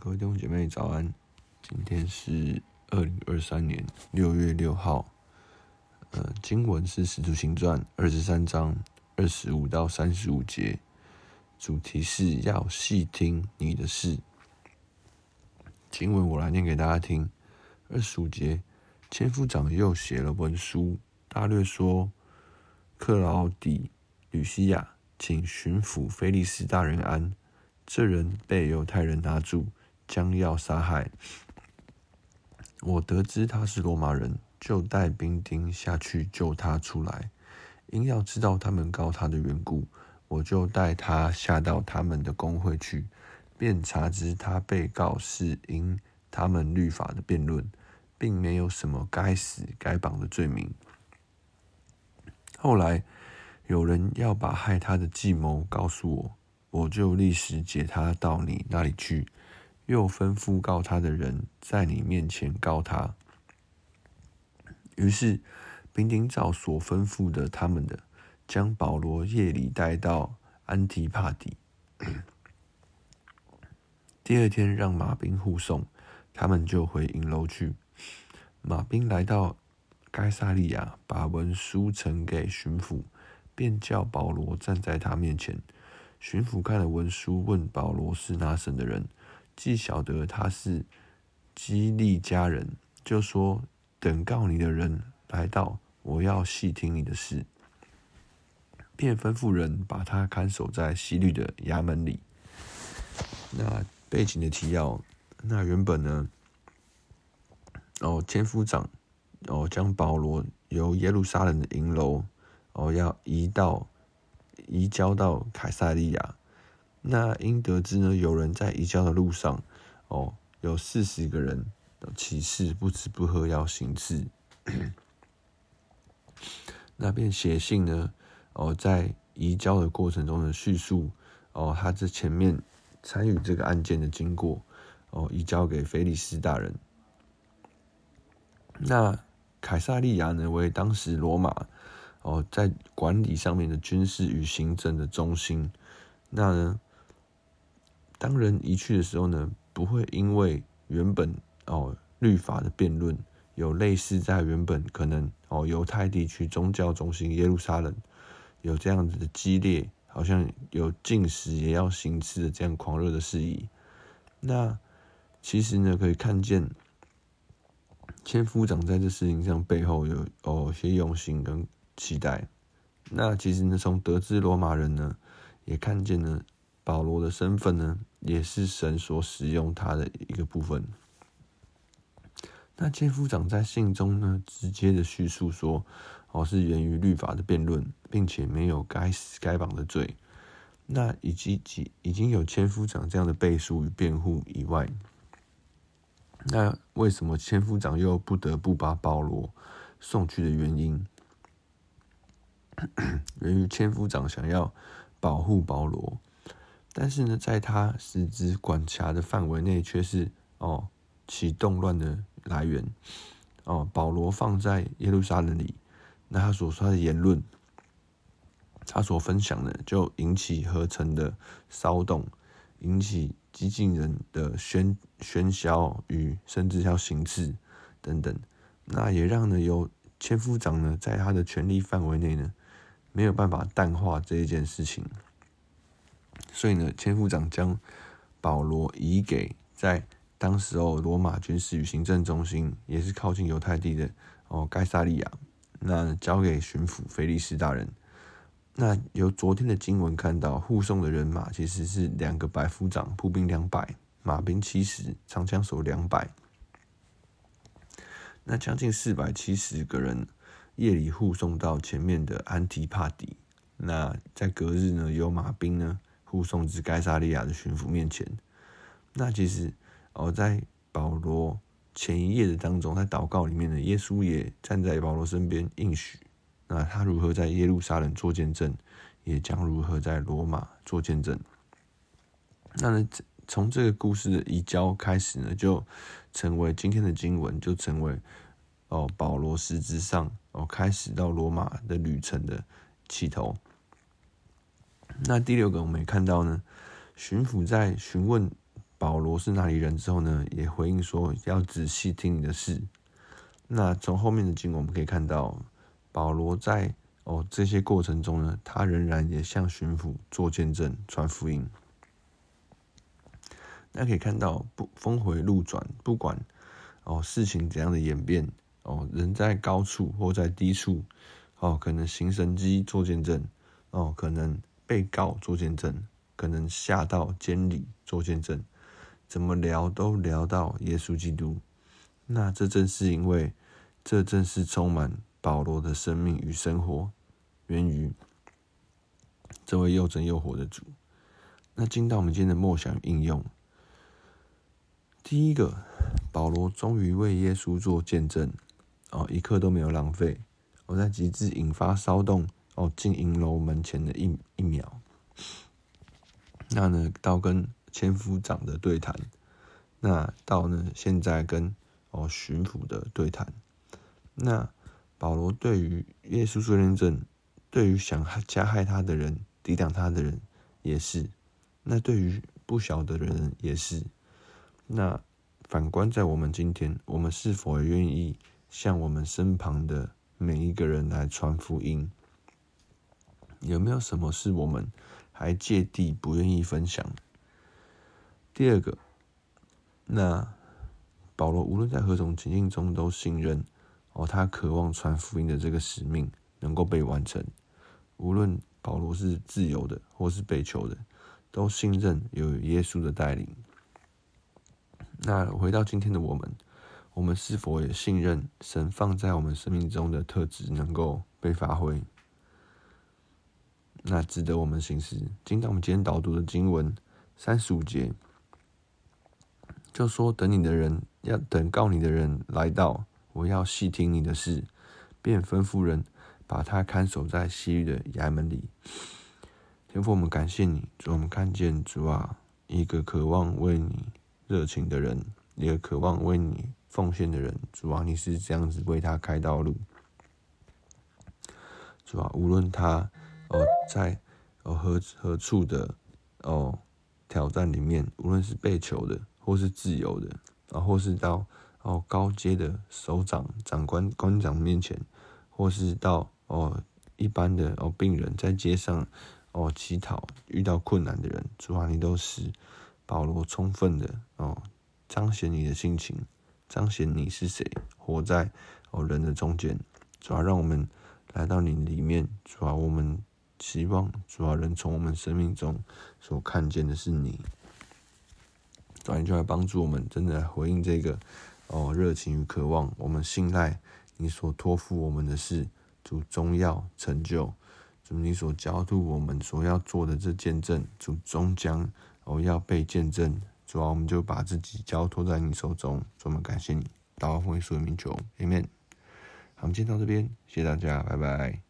各位弟兄姐妹早安，今天是二零二三年六月六号。呃，经文是《使徒行传》二十三章二十五到三十五节，主题是要细听你的事。经文我来念给大家听。二十五节，千夫长又写了文书，大略说：克劳底吕西亚，请巡抚菲利斯大人安。这人被犹太人拿住，将要杀害。我得知他是罗马人，就带兵丁下去救他出来。因要知道他们告他的缘故，我就带他下到他们的公会去，便查知他被告是因他们律法的辩论，并没有什么该死该绑的罪名。后来有人要把害他的计谋告诉我。我就立时解他到你那里去，又吩咐告他的人在你面前告他。于是兵丁照所吩咐的他们的，将保罗夜里带到安提帕底。第二天让马兵护送，他们就回营楼去。马兵来到该萨利亚，把文书呈给巡抚，便叫保罗站在他面前。巡抚看了文书，问保罗是哪省的人，既晓得他是基利家人，就说：“等告你的人来到，我要细听你的事。”便吩咐人把他看守在西律的衙门里。那背景的提要，那原本呢，哦，千夫长哦将保罗由耶路撒冷的营楼哦要移到。移交到凯撒利亚，那因得知呢，有人在移交的路上，哦，有四十个人起誓不吃不喝要行刺，那便写信呢，哦，在移交的过程中的叙述，哦，他这前面参与这个案件的经过，哦，移交给菲利斯大人。那凯撒利亚呢，为当时罗马。哦，在管理上面的军事与行政的中心，那呢，当人移去的时候呢，不会因为原本哦律法的辩论有类似在原本可能哦犹太地区宗教中心耶路撒冷有这样子的激烈，好像有禁食也要行刺的这样狂热的事宜。那其实呢，可以看见千夫长在这事情上背后有哦些用心跟。期待。那其实呢，从得知罗马人呢，也看见了保罗的身份呢，也是神所使用他的一个部分。那千夫长在信中呢，直接的叙述说，哦，是源于律法的辩论，并且没有该死该绑的罪。那以及几已经有千夫长这样的背书与辩护以外，那为什么千夫长又不得不把保罗送去的原因？源于千夫长想要保护保罗，但是呢，在他实质管辖的范围内，却是哦起动乱的来源。哦，保罗放在耶路撒冷里，那他所说的言论，他所分享的，就引起合成的骚动，引起激进人的喧喧嚣与甚至要行刺等等。那也让呢有千夫长呢，在他的权力范围内呢。没有办法淡化这一件事情，所以呢，千夫长将保罗移给在当时候罗马军事与行政中心，也是靠近犹太地的哦，盖萨利亚，那交给巡抚菲利斯大人。那由昨天的经文看到，护送的人马其实是两个百夫长，步兵两百，马兵七十，长枪手两百，那将近四百七十个人。夜里护送到前面的安提帕底，那在隔日呢，有马兵呢护送至该撒利亚的巡抚面前。那其实哦，在保罗前一夜的当中，在祷告里面呢，耶稣也站在保罗身边应许，那他如何在耶路撒冷做见证，也将如何在罗马做见证。那呢，从这个故事的移交开始呢，就成为今天的经文，就成为。哦，保罗实质上哦开始到罗马的旅程的起头。那第六个我们也看到呢，巡抚在询问保罗是哪里人之后呢，也回应说要仔细听你的事。那从后面的经文我们可以看到，保罗在哦这些过程中呢，他仍然也向巡抚做见证、传福音。那可以看到，不峰回路转，不管哦事情怎样的演变，哦人在高处或在低处，哦可能行神迹做见证，哦可能被告做见证，可能下到监理做见证。怎么聊都聊到耶稣基督，那这正是因为，这正是充满保罗的生命与生活，源于这位又真又活的主。那进到我们今天的默想应用，第一个，保罗终于为耶稣做见证，哦，一刻都没有浪费。我在极致引发骚动，哦，进营楼门前的一一秒，那呢，到跟。千夫长的对谈，那到呢？现在跟哦巡抚的对谈，那保罗对于耶稣做见证，对于想加害他的人、抵挡他的人也是，那对于不晓得的人也是。那反观在我们今天，我们是否愿意向我们身旁的每一个人来传福音？有没有什么是我们还芥蒂不愿意分享？第二个，那保罗无论在何种情境中都信任哦，他渴望传福音的这个使命能够被完成。无论保罗是自由的或是被囚的，都信任有耶稣的带领。那回到今天的我们，我们是否也信任神放在我们生命中的特质能够被发挥？那值得我们行思。今天我们今天导读的经文三十五节。就说等你的人要等告你的人来到，我要细听你的事，便吩咐人把他看守在西域的衙门里。天父，我们感谢你，主，我们看见主啊，一个渴望为你热情的人，一个渴望为你奉献的人，主啊，你是这样子为他开道路。主啊，无论他哦在哦何何处的哦挑战里面，无论是被囚的。或是自由的，啊，或是到哦高阶的首长、长官、官长面前，或是到哦一般的哦病人在街上哦乞讨遇到困难的人，主啊，你都是保罗充分的哦彰显你的心情，彰显你是谁，活在哦人的中间，主啊，让我们来到你里面，主啊，我们希望主啊人从我们生命中所看见的是你。主啊，你就来帮助我们，真的回应这个哦热情与渴望。我们信赖你所托付我们的事，主终要成就。主你所交托我们所要做的这见证，主终将哦要被见证。主啊，我们就把自己交托在你手中。专门感谢你，祷告奉耶稣的名求，Amen。好，我们今天到这边，谢谢大家，拜拜。